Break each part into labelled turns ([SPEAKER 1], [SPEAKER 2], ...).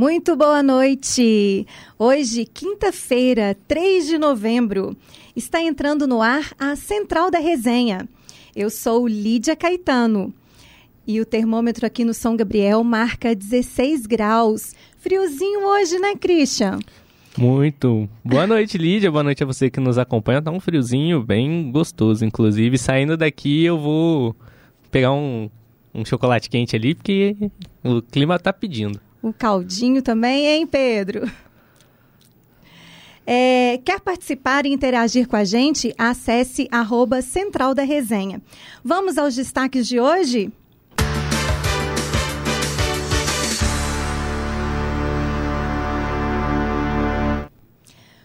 [SPEAKER 1] Muito boa noite. Hoje, quinta-feira, 3 de novembro, está entrando no ar a Central da Resenha. Eu sou Lídia Caetano e o termômetro aqui no São Gabriel marca 16 graus. Friozinho hoje, né, Christian?
[SPEAKER 2] Muito. Boa noite, Lídia. Boa noite a você que nos acompanha. Tá um friozinho bem gostoso, inclusive. Saindo daqui, eu vou pegar um, um chocolate quente ali, porque o clima tá pedindo.
[SPEAKER 1] O caldinho também, hein, Pedro? É, quer participar e interagir com a gente? Acesse arroba Central da Resenha. Vamos aos destaques de hoje?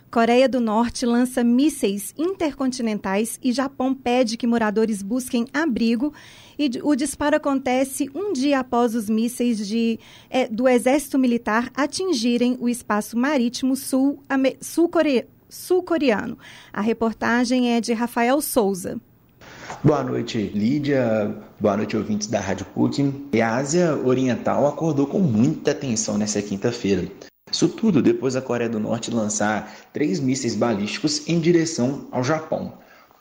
[SPEAKER 1] Coreia do Norte lança mísseis intercontinentais e Japão pede que moradores busquem abrigo. E o disparo acontece um dia após os mísseis de, é, do Exército Militar atingirem o espaço marítimo sul-coreano. Sul A reportagem é de Rafael Souza.
[SPEAKER 3] Boa noite, Lídia. Boa noite, ouvintes da Rádio PUC. A Ásia Oriental acordou com muita tensão nessa quinta-feira. Isso tudo depois da Coreia do Norte lançar três mísseis balísticos em direção ao Japão.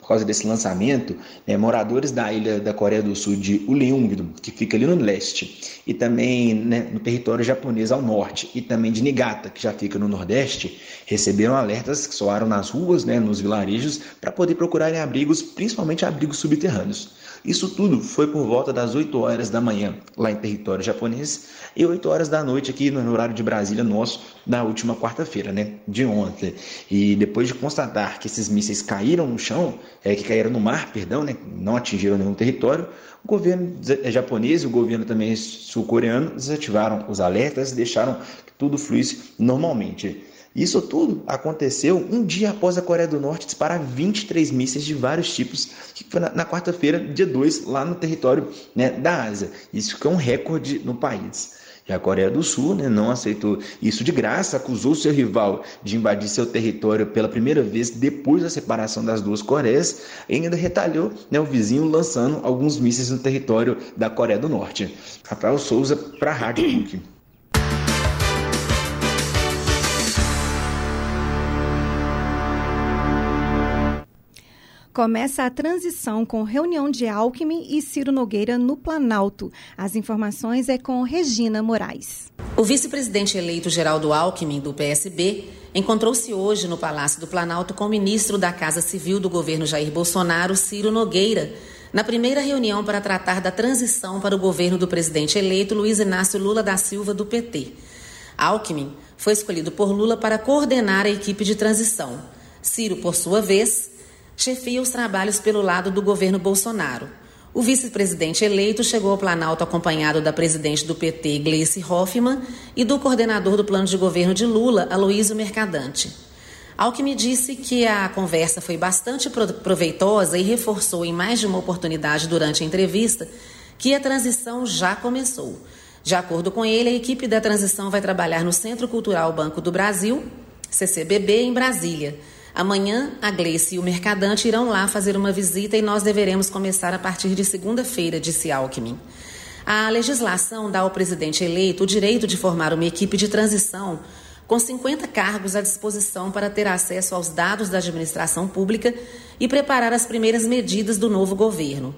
[SPEAKER 3] Por causa desse lançamento, né, moradores da ilha da Coreia do Sul de Uleungdo, que fica ali no leste, e também né, no território japonês ao norte, e também de Niigata, que já fica no nordeste, receberam alertas que soaram nas ruas, né, nos vilarejos, para poder procurarem abrigos, principalmente abrigos subterrâneos. Isso tudo foi por volta das 8 horas da manhã, lá em território japonês, e 8 horas da noite aqui no horário de Brasília nosso, na última quarta-feira, né, de ontem. E depois de constatar que esses mísseis caíram no chão, é, que caíram no mar, perdão, né, não atingiram nenhum território, o governo é, japonês e o governo também sul-coreano desativaram os alertas e deixaram que tudo fluísse normalmente. Isso tudo aconteceu um dia após a Coreia do Norte disparar 23 mísseis de vários tipos, que foi na, na quarta-feira, dia 2, lá no território né, da Ásia. Isso que é um recorde no país. E a Coreia do Sul né, não aceitou isso de graça, acusou seu rival de invadir seu território pela primeira vez depois da separação das duas Coreias e ainda retalhou né, o vizinho lançando alguns mísseis no território da Coreia do Norte. Rafael Souza para a Rádio
[SPEAKER 1] Começa a transição com reunião de Alckmin e Ciro Nogueira no Planalto. As informações é com Regina Moraes.
[SPEAKER 4] O vice-presidente eleito Geraldo Alckmin, do PSB, encontrou-se hoje no Palácio do Planalto com o ministro da Casa Civil do governo Jair Bolsonaro, Ciro Nogueira, na primeira reunião para tratar da transição para o governo do presidente eleito Luiz Inácio Lula da Silva, do PT. Alckmin foi escolhido por Lula para coordenar a equipe de transição. Ciro, por sua vez, chefia os trabalhos pelo lado do governo Bolsonaro. O vice-presidente eleito chegou ao Planalto acompanhado da presidente do PT, Gleice Hoffmann, e do coordenador do plano de governo de Lula, Aloísio Mercadante. Alckmin disse que a conversa foi bastante proveitosa e reforçou em mais de uma oportunidade durante a entrevista que a transição já começou. De acordo com ele, a equipe da transição vai trabalhar no Centro Cultural Banco do Brasil, CCBB, em Brasília. Amanhã, a Gleice e o Mercadante irão lá fazer uma visita e nós deveremos começar a partir de segunda-feira, disse Alckmin. A legislação dá ao presidente eleito o direito de formar uma equipe de transição com 50 cargos à disposição para ter acesso aos dados da administração pública e preparar as primeiras medidas do novo governo.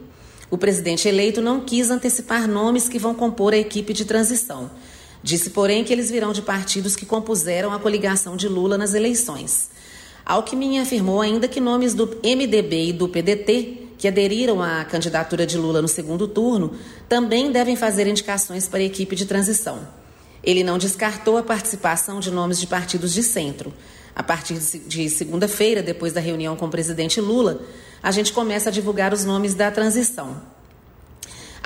[SPEAKER 4] O presidente eleito não quis antecipar nomes que vão compor a equipe de transição. Disse, porém, que eles virão de partidos que compuseram a coligação de Lula nas eleições. Alckmin afirmou ainda que nomes do MDB e do PDT, que aderiram à candidatura de Lula no segundo turno, também devem fazer indicações para a equipe de transição. Ele não descartou a participação de nomes de partidos de centro. A partir de segunda-feira, depois da reunião com o presidente Lula, a gente começa a divulgar os nomes da transição.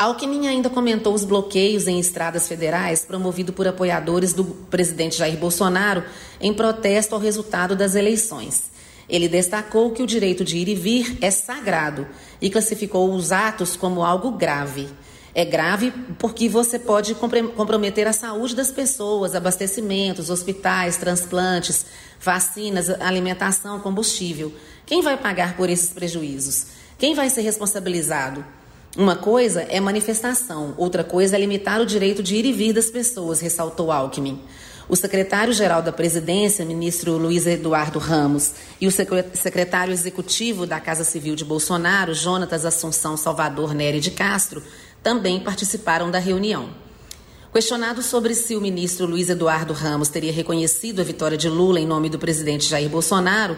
[SPEAKER 4] Alckmin ainda comentou os bloqueios em estradas federais promovido por apoiadores do presidente Jair Bolsonaro em protesto ao resultado das eleições. Ele destacou que o direito de ir e vir é sagrado e classificou os atos como algo grave. É grave porque você pode comprometer a saúde das pessoas, abastecimentos, hospitais, transplantes, vacinas, alimentação, combustível. Quem vai pagar por esses prejuízos? Quem vai ser responsabilizado? Uma coisa é manifestação, outra coisa é limitar o direito de ir e vir das pessoas, ressaltou Alckmin. O secretário-geral da Presidência, ministro Luiz Eduardo Ramos, e o secretário executivo da Casa Civil de Bolsonaro, Jonatas Assunção Salvador Nery de Castro, também participaram da reunião. Questionado sobre se o ministro Luiz Eduardo Ramos teria reconhecido a vitória de Lula em nome do presidente Jair Bolsonaro,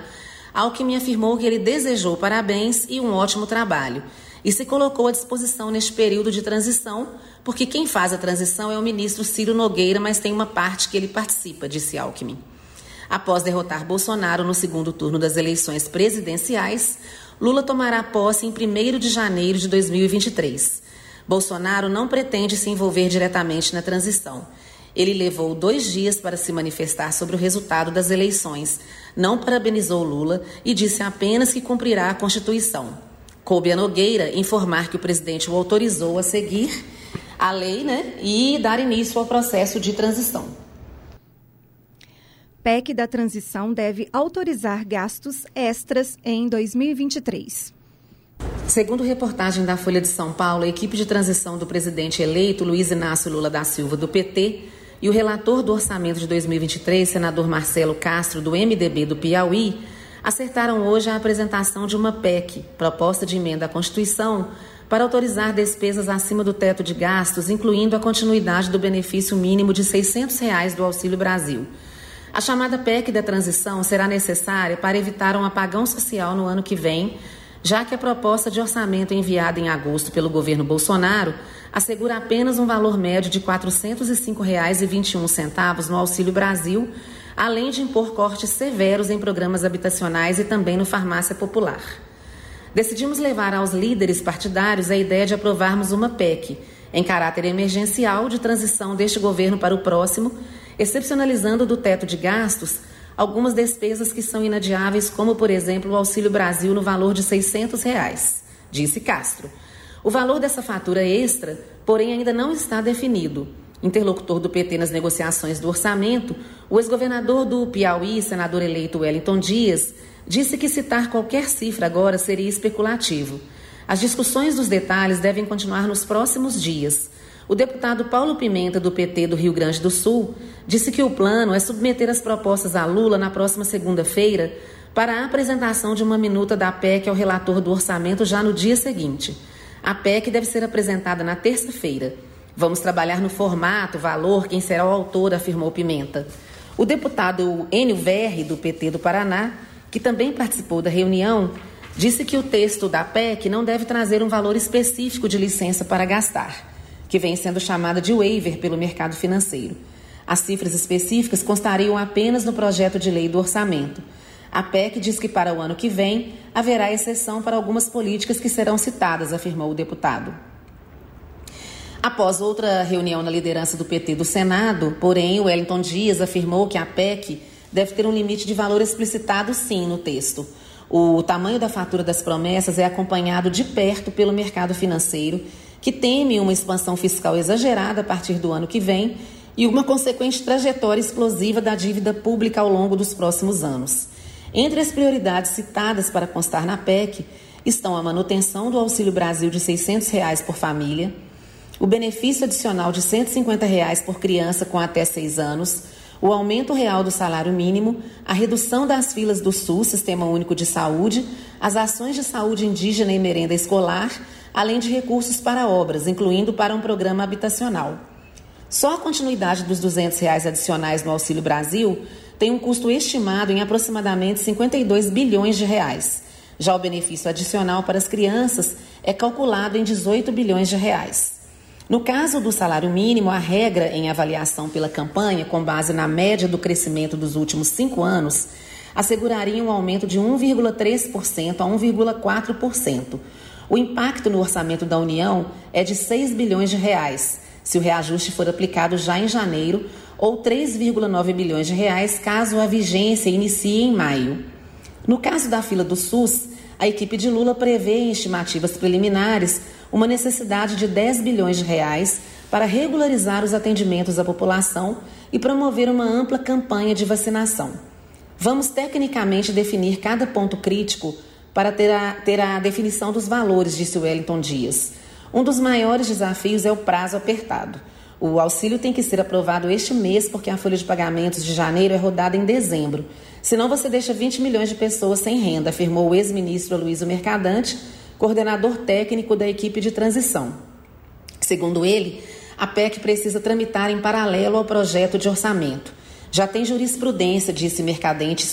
[SPEAKER 4] Alckmin afirmou que ele desejou parabéns e um ótimo trabalho e se colocou à disposição neste período de transição, porque quem faz a transição é o ministro Ciro Nogueira, mas tem uma parte que ele participa, disse Alckmin. Após derrotar Bolsonaro no segundo turno das eleições presidenciais, Lula tomará posse em 1 de janeiro de 2023. Bolsonaro não pretende se envolver diretamente na transição. Ele levou dois dias para se manifestar sobre o resultado das eleições, não parabenizou Lula e disse apenas que cumprirá a Constituição. Coube a Nogueira informar que o presidente o autorizou a seguir a lei né, e dar início ao processo de transição.
[SPEAKER 1] PEC da transição deve autorizar gastos extras em 2023.
[SPEAKER 4] Segundo reportagem da Folha de São Paulo, a equipe de transição do presidente eleito, Luiz Inácio Lula da Silva, do PT, e o relator do orçamento de 2023, senador Marcelo Castro, do MDB do Piauí, acertaram hoje a apresentação de uma PEC, proposta de emenda à Constituição, para autorizar despesas acima do teto de gastos, incluindo a continuidade do benefício mínimo de 600 reais do Auxílio Brasil. A chamada PEC da transição será necessária para evitar um apagão social no ano que vem, já que a proposta de orçamento enviada em agosto pelo governo Bolsonaro assegura apenas um valor médio de R$ 405,21 no Auxílio Brasil, além de impor cortes severos em programas habitacionais e também no farmácia popular. Decidimos levar aos líderes partidários a ideia de aprovarmos uma PEC em caráter emergencial de transição deste governo para o próximo, excepcionalizando do teto de gastos algumas despesas que são inadiáveis, como, por exemplo, o Auxílio Brasil no valor de 600 reais, disse Castro. O valor dessa fatura extra, porém, ainda não está definido. Interlocutor do PT nas negociações do orçamento, o ex-governador do Piauí, senador eleito Wellington Dias, disse que citar qualquer cifra agora seria especulativo. As discussões dos detalhes devem continuar nos próximos dias. O deputado Paulo Pimenta, do PT do Rio Grande do Sul, disse que o plano é submeter as propostas a Lula na próxima segunda-feira para a apresentação de uma minuta da PEC ao relator do orçamento já no dia seguinte. A PEC deve ser apresentada na terça-feira. Vamos trabalhar no formato, valor, quem será o autor, afirmou Pimenta. O deputado Enio Verri, do PT do Paraná, que também participou da reunião, disse que o texto da PEC não deve trazer um valor específico de licença para gastar que vem sendo chamada de waiver pelo mercado financeiro. As cifras específicas constariam apenas no projeto de lei do orçamento. A PEC diz que para o ano que vem haverá exceção para algumas políticas que serão citadas, afirmou o deputado. Após outra reunião na liderança do PT do Senado, porém, Wellington Dias afirmou que a PEC deve ter um limite de valor explicitado sim no texto. O tamanho da fatura das promessas é acompanhado de perto pelo mercado financeiro que teme uma expansão fiscal exagerada a partir do ano que vem e uma consequente trajetória explosiva da dívida pública ao longo dos próximos anos. Entre as prioridades citadas para constar na PEC estão a manutenção do Auxílio Brasil de 600 reais por família, o benefício adicional de 150 reais por criança com até 6 anos, o aumento real do salário mínimo, a redução das filas do SUS, Sistema Único de Saúde, as ações de saúde indígena e merenda escolar, além de recursos para obras, incluindo para um programa habitacional. Só a continuidade dos 200 reais adicionais no Auxílio Brasil tem um custo estimado em aproximadamente 52 bilhões de reais. Já o benefício adicional para as crianças é calculado em 18 bilhões de reais. No caso do salário mínimo, a regra em avaliação pela campanha, com base na média do crescimento dos últimos cinco anos, asseguraria um aumento de 1,3% a 1,4%, o impacto no orçamento da União é de 6 bilhões de reais, se o reajuste for aplicado já em janeiro, ou 3,9 bilhões de reais caso a vigência inicie em maio. No caso da fila do SUS, a equipe de Lula prevê em estimativas preliminares uma necessidade de 10 bilhões de reais para regularizar os atendimentos à população e promover uma ampla campanha de vacinação. Vamos tecnicamente definir cada ponto crítico para ter a, ter a definição dos valores, disse Wellington Dias. Um dos maiores desafios é o prazo apertado. O auxílio tem que ser aprovado este mês, porque a folha de pagamentos de janeiro é rodada em dezembro. Senão você deixa 20 milhões de pessoas sem renda, afirmou o ex-ministro Aloysio Mercadante, coordenador técnico da equipe de transição. Segundo ele, a PEC precisa tramitar em paralelo ao projeto de orçamento. Já tem jurisprudência, disse Mercadante,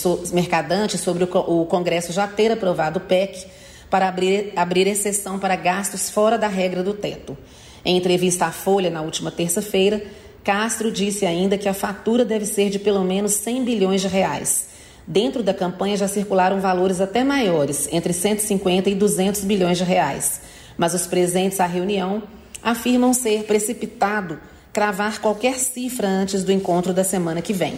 [SPEAKER 4] sobre o Congresso já ter aprovado o PEC para abrir, abrir exceção para gastos fora da regra do teto. Em entrevista à Folha na última terça-feira, Castro disse ainda que a fatura deve ser de pelo menos 100 bilhões de reais. Dentro da campanha já circularam valores até maiores, entre 150 e 200 bilhões de reais. Mas os presentes à reunião afirmam ser precipitado cravar qualquer cifra antes do encontro da semana que vem.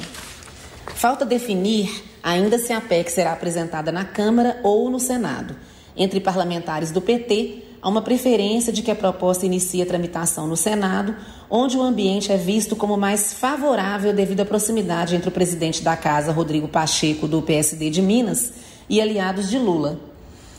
[SPEAKER 4] Falta definir ainda se a PEC será apresentada na Câmara ou no Senado. Entre parlamentares do PT, há uma preferência de que a proposta inicie a tramitação no Senado, onde o ambiente é visto como mais favorável devido à proximidade entre o presidente da Casa, Rodrigo Pacheco, do PSD de Minas, e aliados de Lula.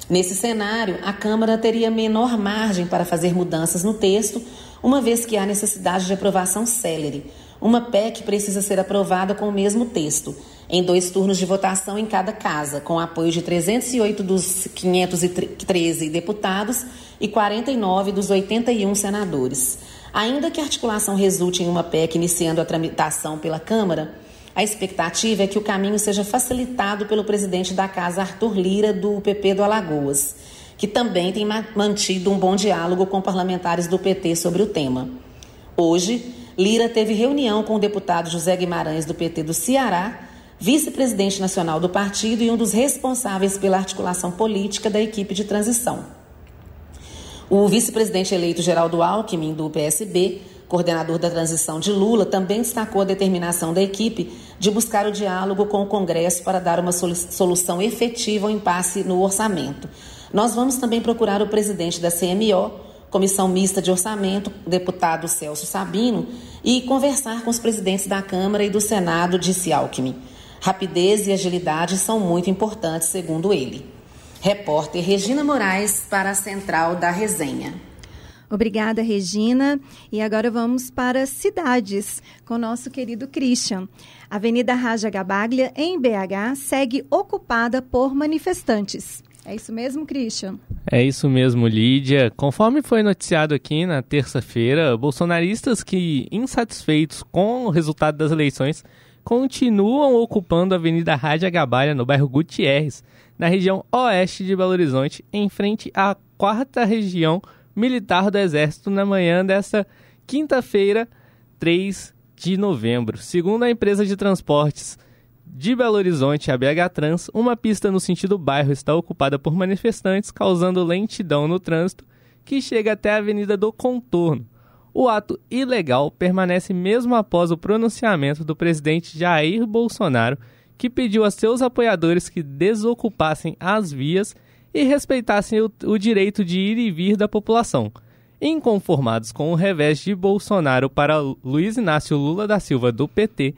[SPEAKER 4] Nesse cenário, a Câmara teria menor margem para fazer mudanças no texto, uma vez que há necessidade de aprovação célere. Uma PEC precisa ser aprovada com o mesmo texto, em dois turnos de votação em cada casa, com apoio de 308 dos 513 deputados e 49 dos 81 senadores. Ainda que a articulação resulte em uma PEC iniciando a tramitação pela Câmara, a expectativa é que o caminho seja facilitado pelo presidente da casa, Arthur Lira, do PP do Alagoas que também tem mantido um bom diálogo com parlamentares do PT sobre o tema. Hoje, Lira teve reunião com o deputado José Guimarães, do PT do Ceará, vice-presidente nacional do partido e um dos responsáveis pela articulação política da equipe de transição. O vice-presidente eleito Geraldo Alckmin, do PSB, coordenador da transição de Lula, também destacou a determinação da equipe de buscar o diálogo com o Congresso para dar uma solução efetiva ao impasse no orçamento. Nós vamos também procurar o presidente da CMO, Comissão Mista de Orçamento, deputado Celso Sabino, e conversar com os presidentes da Câmara e do Senado, disse Alckmin. Rapidez e agilidade são muito importantes, segundo ele. Repórter Regina Moraes para a Central da Resenha.
[SPEAKER 1] Obrigada, Regina. E agora vamos para cidades, com o nosso querido Christian. A Avenida Raja Gabaglia, em BH, segue ocupada por manifestantes. É isso mesmo, Christian?
[SPEAKER 2] É isso mesmo, Lídia. Conforme foi noticiado aqui na terça-feira, bolsonaristas que, insatisfeitos com o resultado das eleições, continuam ocupando a Avenida Rádia Gabalha, no bairro Gutierrez, na região oeste de Belo Horizonte, em frente à quarta região militar do Exército, na manhã desta quinta-feira, 3 de novembro. Segundo a empresa de transportes de Belo Horizonte a BH Trans, uma pista no sentido bairro está ocupada por manifestantes, causando lentidão no trânsito que chega até a Avenida do Contorno. O ato ilegal permanece mesmo após o pronunciamento do presidente Jair Bolsonaro, que pediu a seus apoiadores que desocupassem as vias e respeitassem o, o direito de ir e vir da população. Inconformados com o revés de Bolsonaro para Luiz Inácio Lula da Silva do PT,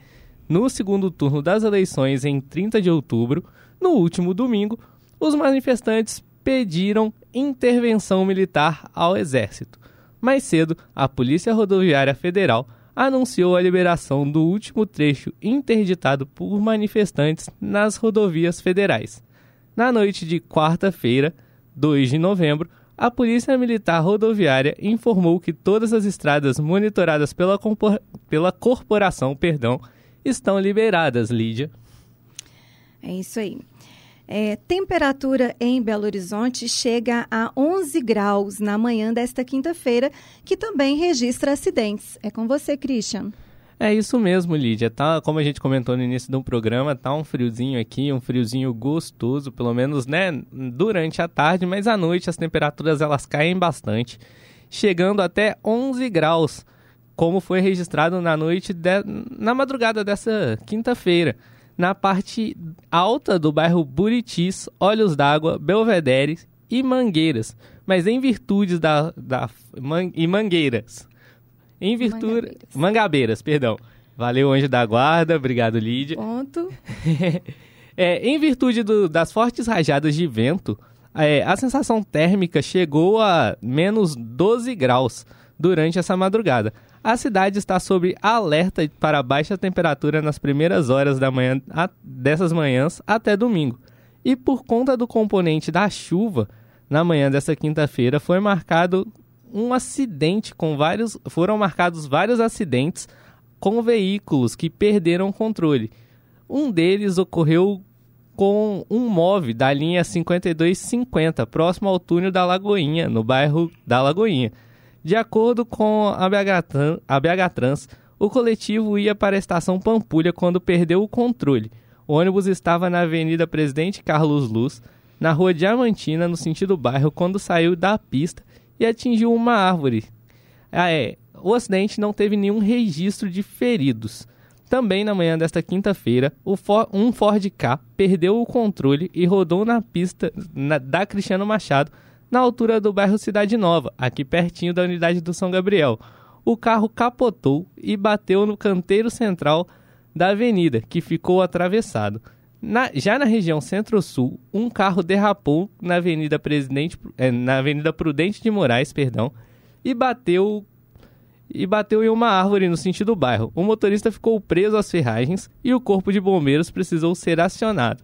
[SPEAKER 2] no segundo turno das eleições em 30 de outubro, no último domingo, os manifestantes pediram intervenção militar ao Exército. Mais cedo, a Polícia Rodoviária Federal anunciou a liberação do último trecho interditado por manifestantes nas rodovias federais. Na noite de quarta-feira, 2 de novembro, a Polícia Militar Rodoviária informou que todas as estradas monitoradas pela, pela corporação perdão, estão liberadas, Lídia.
[SPEAKER 1] É isso aí. É, temperatura em Belo Horizonte chega a 11 graus na manhã desta quinta-feira, que também registra acidentes. É com você, Christian.
[SPEAKER 2] É isso mesmo, Lídia. Tá, como a gente comentou no início do programa, tá um friozinho aqui, um friozinho gostoso, pelo menos, né, durante a tarde, mas à noite as temperaturas elas caem bastante, chegando até 11 graus como foi registrado na noite, de, na madrugada dessa quinta-feira, na parte alta do bairro Buritis, Olhos d'Água, Belvedere e Mangueiras, mas em virtude da, da man, e Mangueiras, em virtude Mangabeiras. Mangabeiras, perdão. Valeu, Anjo da Guarda, obrigado, Lídia.
[SPEAKER 1] Ponto.
[SPEAKER 2] é, em virtude do, das fortes rajadas de vento, é, a sensação térmica chegou a menos 12 graus durante essa madrugada. A cidade está sob alerta para baixa temperatura nas primeiras horas da manhã, dessas manhãs até domingo. E por conta do componente da chuva, na manhã dessa quinta-feira foi marcado um acidente com vários. Foram marcados vários acidentes com veículos que perderam o controle. Um deles ocorreu com um MOV da linha 5250, próximo ao túnel da Lagoinha, no bairro da Lagoinha. De acordo com a BH, a BH Trans, o coletivo ia para a estação Pampulha quando perdeu o controle. O ônibus estava na Avenida Presidente Carlos Luz, na Rua Diamantina, no sentido bairro, quando saiu da pista e atingiu uma árvore. Ah, é, o acidente não teve nenhum registro de feridos. Também na manhã desta quinta-feira, um Ford K perdeu o controle e rodou na pista da Cristiano Machado na altura do bairro Cidade Nova, aqui pertinho da unidade do São Gabriel. O carro capotou e bateu no canteiro central da avenida, que ficou atravessado. Na, já na região Centro-Sul, um carro derrapou na Avenida Presidente, é, na Avenida Prudente de Moraes, perdão, e bateu e bateu em uma árvore no sentido do bairro. O motorista ficou preso às ferragens e o corpo de bombeiros precisou ser acionado.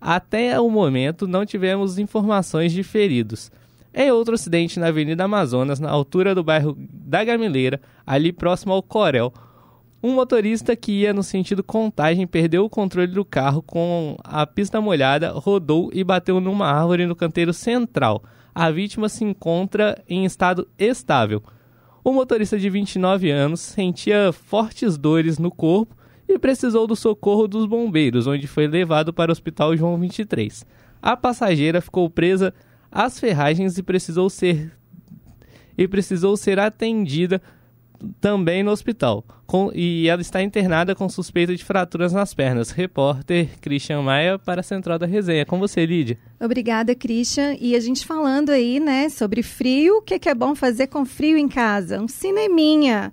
[SPEAKER 2] Até o momento, não tivemos informações de feridos. Em outro acidente na Avenida Amazonas, na altura do bairro da Gamileira, ali próximo ao Corel, um motorista que ia no sentido contagem perdeu o controle do carro com a pista molhada, rodou e bateu numa árvore no canteiro central. A vítima se encontra em estado estável. O motorista de 29 anos sentia fortes dores no corpo e precisou do socorro dos bombeiros, onde foi levado para o Hospital João 23. A passageira ficou presa às ferragens e precisou ser e precisou ser atendida também no hospital. Com, e ela está internada com suspeita de fraturas nas pernas. Repórter Christian Maia para a Central da Resenha. Com você, Lídia.
[SPEAKER 1] Obrigada, Christian. E a gente falando aí, né, sobre frio, o que, que é bom fazer com frio em casa? Um cineminha.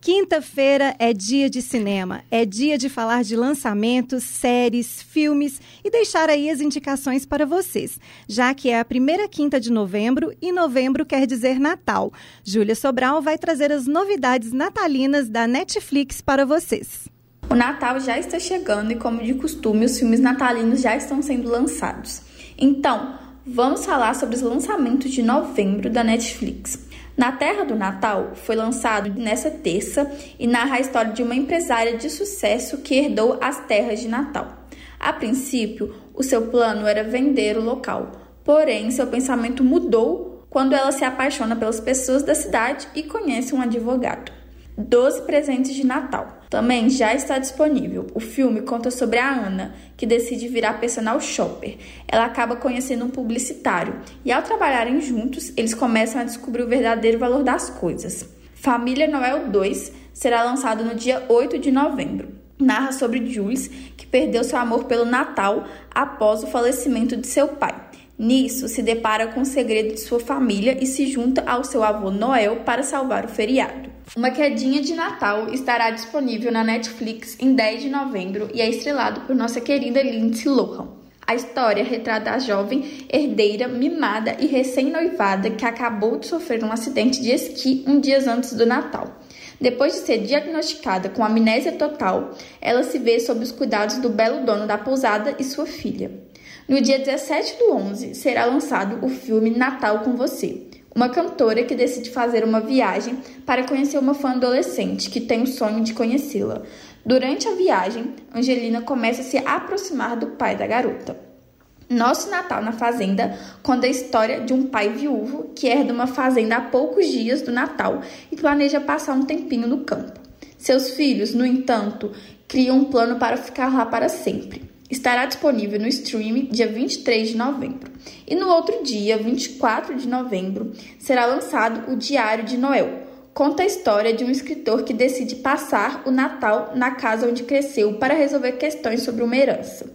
[SPEAKER 1] Quinta-feira é dia de cinema, é dia de falar de lançamentos, séries, filmes e deixar aí as indicações para vocês, já que é a primeira quinta de novembro e novembro quer dizer Natal. Júlia Sobral vai trazer as novidades natalinas da Netflix para vocês.
[SPEAKER 5] O Natal já está chegando e, como de costume, os filmes natalinos já estão sendo lançados. Então, vamos falar sobre os lançamentos de novembro da Netflix. Na Terra do Natal foi lançado nessa terça e narra a história de uma empresária de sucesso que herdou as terras de Natal. A princípio, o seu plano era vender o local, porém seu pensamento mudou quando ela se apaixona pelas pessoas da cidade e conhece um advogado. 12 presentes de Natal. Também já está disponível. O filme conta sobre a Ana, que decide virar personal shopper. Ela acaba conhecendo um publicitário e, ao trabalharem juntos, eles começam a descobrir o verdadeiro valor das coisas. Família Noel 2 será lançado no dia 8 de novembro. Narra sobre Jules, que perdeu seu amor pelo Natal após o falecimento de seu pai. Nisso, se depara com o segredo de sua família e se junta ao seu avô Noel para salvar o feriado. Uma Quedinha de Natal estará disponível na Netflix em 10 de novembro e é estrelado por nossa querida Lindsay Lohan. A história retrata a jovem herdeira mimada e recém-noivada que acabou de sofrer um acidente de esqui um dia antes do Natal. Depois de ser diagnosticada com amnésia total, ela se vê sob os cuidados do belo dono da pousada e sua filha. No dia 17 do 11 será lançado o filme Natal com Você, uma cantora que decide fazer uma viagem para conhecer uma fã adolescente que tem o sonho de conhecê-la. Durante a viagem, Angelina começa a se aproximar do pai da garota. Nosso Natal na Fazenda conta a história de um pai viúvo que herda uma fazenda há poucos dias do Natal e planeja passar um tempinho no campo. Seus filhos, no entanto, criam um plano para ficar lá para sempre estará disponível no stream dia 23 de novembro. E no outro dia, 24 de novembro, será lançado o Diário de Noel. Conta a história de um escritor que decide passar o Natal na casa onde cresceu para resolver questões sobre uma herança.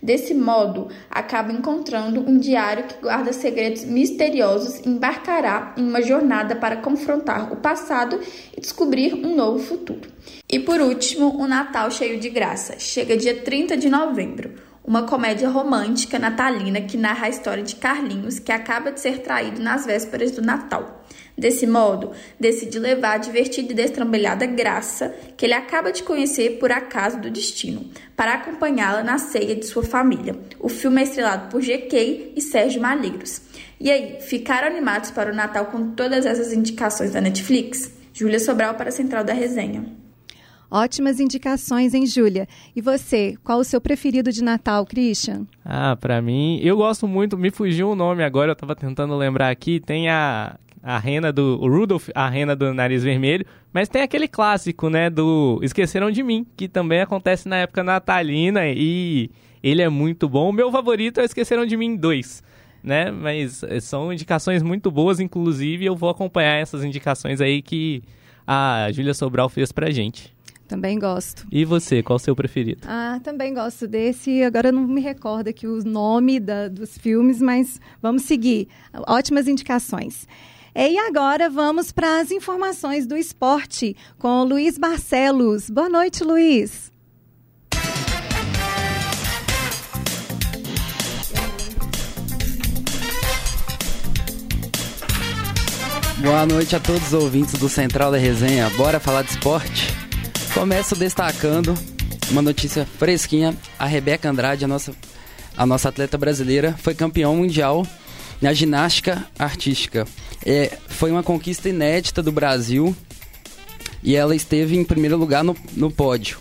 [SPEAKER 5] Desse modo, acaba encontrando um diário que guarda segredos misteriosos e embarcará em uma jornada para confrontar o passado e descobrir um novo futuro. E por último, o Natal cheio de graça. Chega dia 30 de novembro. uma comédia romântica natalina que narra a história de Carlinhos, que acaba de ser traído nas vésperas do Natal. Desse modo, decide levar a divertida e destrambelhada Graça, que ele acaba de conhecer por acaso do destino, para acompanhá-la na ceia de sua família. O filme é estrelado por GK e Sérgio Malheiros. E aí, ficaram animados para o Natal com todas essas indicações da Netflix? Júlia Sobral para a Central da Resenha.
[SPEAKER 1] Ótimas indicações, hein, Júlia? E você, qual o seu preferido de Natal, Christian?
[SPEAKER 2] Ah, para mim, eu gosto muito, me fugiu o nome agora, eu tava tentando lembrar aqui, tem a a rena do o Rudolph, a rena do nariz vermelho, mas tem aquele clássico, né, do Esqueceram de Mim, que também acontece na época natalina e ele é muito bom. O meu favorito é Esqueceram de Mim 2, né? Mas eh, são indicações muito boas, inclusive eu vou acompanhar essas indicações aí que a Júlia Sobral fez pra gente.
[SPEAKER 1] Também gosto.
[SPEAKER 2] E você, qual o seu preferido?
[SPEAKER 1] Ah, também gosto desse. Agora não me recordo aqui o nome da, dos filmes, mas vamos seguir. Ótimas indicações. E agora vamos para as informações do esporte com o Luiz Barcelos. Boa noite, Luiz.
[SPEAKER 6] Boa noite a todos os ouvintes do Central da Resenha. Bora falar de esporte? Começo destacando uma notícia fresquinha. A Rebeca Andrade, a nossa, a nossa atleta brasileira, foi campeão mundial na ginástica artística. É, foi uma conquista inédita do Brasil e ela esteve em primeiro lugar no, no pódio.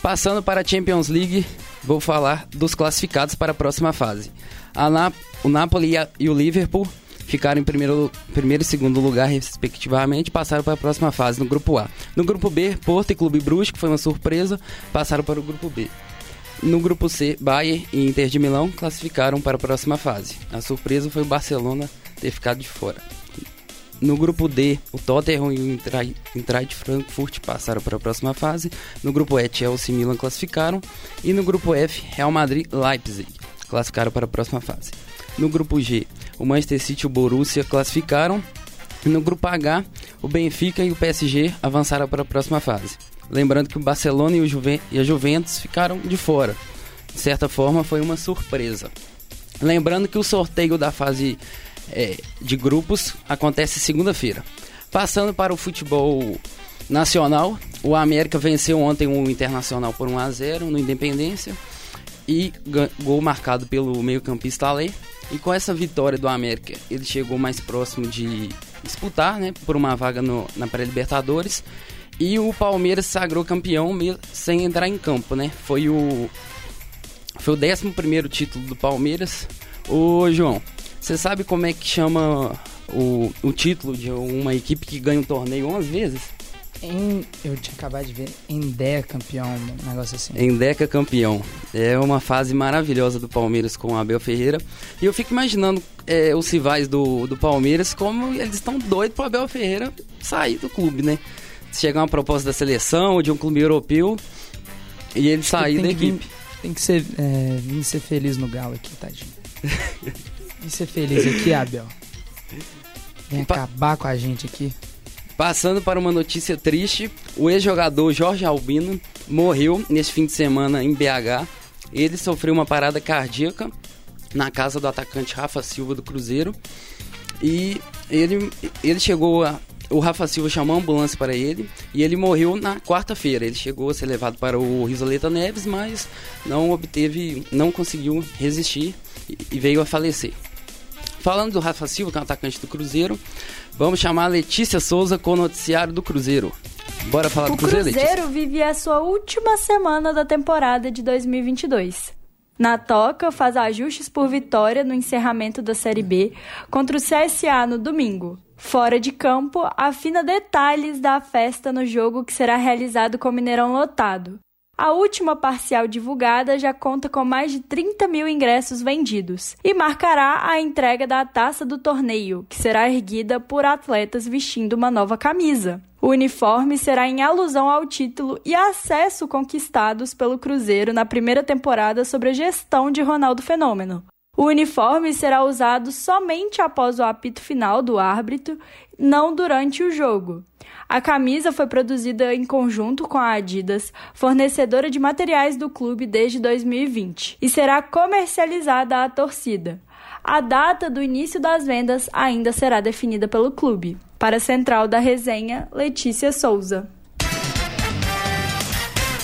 [SPEAKER 6] Passando para a Champions League, vou falar dos classificados para a próxima fase. A Na o Napoli e o Liverpool ficaram em primeiro, primeiro e segundo lugar, respectivamente, passaram para a próxima fase no grupo A. No grupo B, Porto e Clube Bruges, que foi uma surpresa, passaram para o grupo B. No grupo C, Bayern e Inter de Milão classificaram para a próxima fase. A surpresa foi o Barcelona ter ficado de fora. No grupo D, o Tottenham e o Eintracht Frankfurt passaram para a próxima fase. No grupo E, Chelsea e Milan classificaram. E no grupo F, Real Madrid e Leipzig classificaram para a próxima fase. No grupo G, o Manchester City e o Borussia classificaram. No grupo H, o Benfica e o PSG avançaram para a próxima fase. Lembrando que o Barcelona e, o Juve e a Juventus ficaram de fora. De certa forma, foi uma surpresa. Lembrando que o sorteio da fase é, de grupos acontece segunda-feira. Passando para o futebol nacional, o América venceu ontem o Internacional por 1 a 0 no Independência e gol marcado pelo meio-campista Ale. E com essa vitória do América, ele chegou mais próximo de disputar, né, por uma vaga no, na pré-Libertadores e o Palmeiras sagrou campeão sem entrar em campo, né? Foi o foi o 11 primeiro título do Palmeiras. Ô, João, você sabe como é que chama o, o título de uma equipe que ganha um torneio 11 vezes?
[SPEAKER 7] Em, eu tinha acabado de ver Endeca campeão, um negócio assim.
[SPEAKER 6] Endeca campeão. É uma fase maravilhosa do Palmeiras com o Abel Ferreira. E eu fico imaginando é, os rivais do, do Palmeiras como eles estão doidos pro Abel Ferreira sair do clube, né? se chegar uma proposta da seleção ou de um clube europeu e ele sair da equipe.
[SPEAKER 7] Vir, tem que ser, é, vir ser feliz no Galo aqui, tadinho. Vim ser feliz aqui, Abel. Vem acabar com a gente aqui.
[SPEAKER 6] Passando para uma notícia triste, o ex-jogador Jorge Albino morreu neste fim de semana em BH. Ele sofreu uma parada cardíaca na casa do atacante Rafa Silva do Cruzeiro. E ele, ele chegou a, o Rafa Silva chamou a ambulância para ele e ele morreu na quarta-feira. Ele chegou a ser levado para o Risoleta Neves, mas não obteve, não conseguiu resistir e veio a falecer. Falando do Rafa Silva, que é um atacante do Cruzeiro, vamos chamar a Letícia Souza com o noticiário do Cruzeiro. Bora falar
[SPEAKER 8] o
[SPEAKER 6] do Cruzeiro,
[SPEAKER 8] Letícia? O Cruzeiro vive a sua última semana da temporada de 2022. Na toca, faz ajustes por vitória no encerramento da Série B contra o CSA no domingo. Fora de campo, afina detalhes da festa no jogo que será realizado com o Mineirão lotado. A última parcial divulgada já conta com mais de 30 mil ingressos vendidos e marcará a entrega da taça do torneio, que será erguida por atletas vestindo uma nova camisa. O uniforme será em alusão ao título e acesso conquistados pelo Cruzeiro na primeira temporada sob a gestão de Ronaldo Fenômeno. O uniforme será usado somente após o apito final do árbitro, não durante o jogo. A camisa foi produzida em conjunto com a Adidas, fornecedora de materiais do clube desde 2020, e será comercializada à torcida. A data do início das vendas ainda será definida pelo clube. Para a central da resenha, Letícia Souza.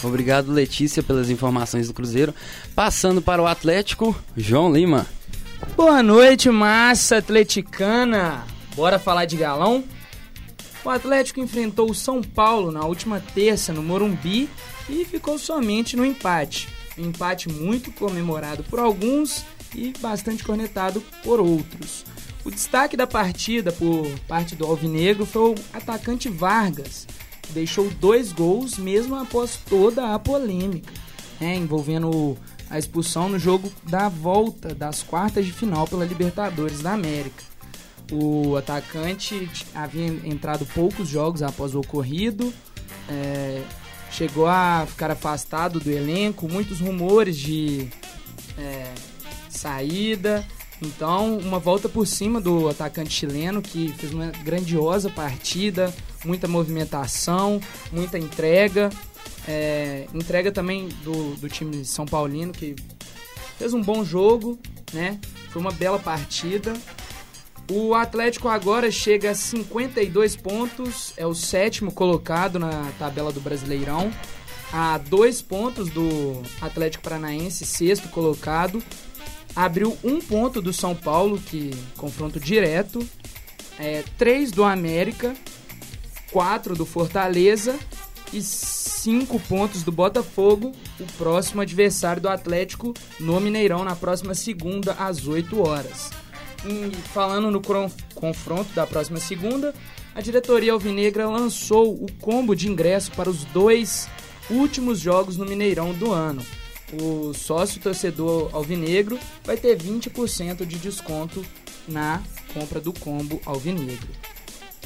[SPEAKER 6] Obrigado, Letícia, pelas informações do Cruzeiro. Passando para o Atlético, João Lima.
[SPEAKER 7] Boa noite, massa atleticana. Bora falar de galão? O Atlético enfrentou o São Paulo na última terça no Morumbi e ficou somente no empate. Um empate muito comemorado por alguns e bastante cornetado por outros. O destaque da partida por parte do Alvinegro foi o atacante Vargas, deixou dois gols mesmo após toda a polêmica, né, envolvendo a expulsão no jogo da volta das quartas de final pela Libertadores da América. O atacante havia entrado poucos jogos após o ocorrido, é, chegou a ficar afastado do elenco, muitos rumores de é, saída. Então, uma volta por cima do atacante chileno que fez uma grandiosa partida, muita movimentação, muita entrega. É, entrega também do, do time São Paulino que fez um bom jogo, né? Foi uma bela partida. O Atlético agora chega a 52 pontos, é o sétimo colocado na tabela do Brasileirão, a dois pontos do Atlético Paranaense, sexto colocado. Abriu um ponto do São Paulo, que confronto direto, é, três do América, quatro do Fortaleza e cinco pontos do Botafogo, o próximo adversário do Atlético no Mineirão na próxima segunda às 8 horas. E falando no confronto da próxima segunda, a diretoria alvinegra lançou o combo de ingresso para os dois últimos jogos no Mineirão do ano. O sócio torcedor alvinegro vai ter 20% de desconto na compra do combo alvinegro.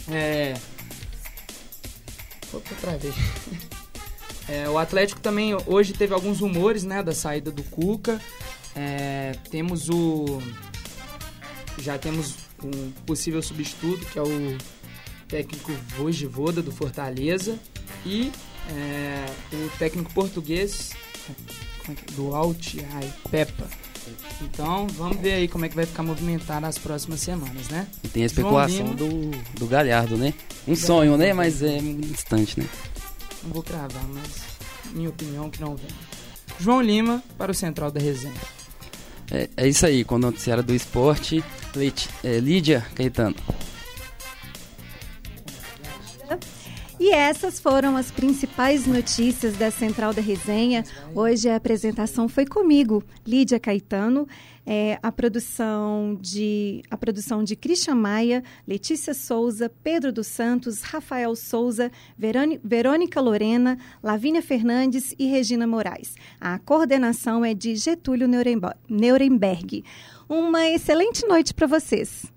[SPEAKER 7] É. Opa, travei. É, o Atlético também hoje teve alguns rumores né, da saída do Cuca. É, temos o já temos um possível substituto, que é o técnico Vojivoda do Fortaleza, e é, o técnico português é do Altiai, Pepa. Então, vamos ver aí como é que vai ficar movimentado nas próximas semanas, né?
[SPEAKER 6] E tem a especulação do, do Galhardo, né? Um sonho, né? Mas é distante, né?
[SPEAKER 7] Não vou cravar, mas minha opinião que não vem. João Lima para o Central da Resenha.
[SPEAKER 6] É, é isso aí, com o noticiário do esporte. Leite, é, Lídia Caetano.
[SPEAKER 1] E essas foram as principais notícias da Central da Resenha. Hoje a apresentação foi comigo, Lídia Caetano, é, a produção de a produção de Christian Maia, Letícia Souza, Pedro dos Santos, Rafael Souza, Verônica Lorena, Lavínia Fernandes e Regina Moraes. A coordenação é de Getúlio Nuremberg. Uma excelente noite para vocês.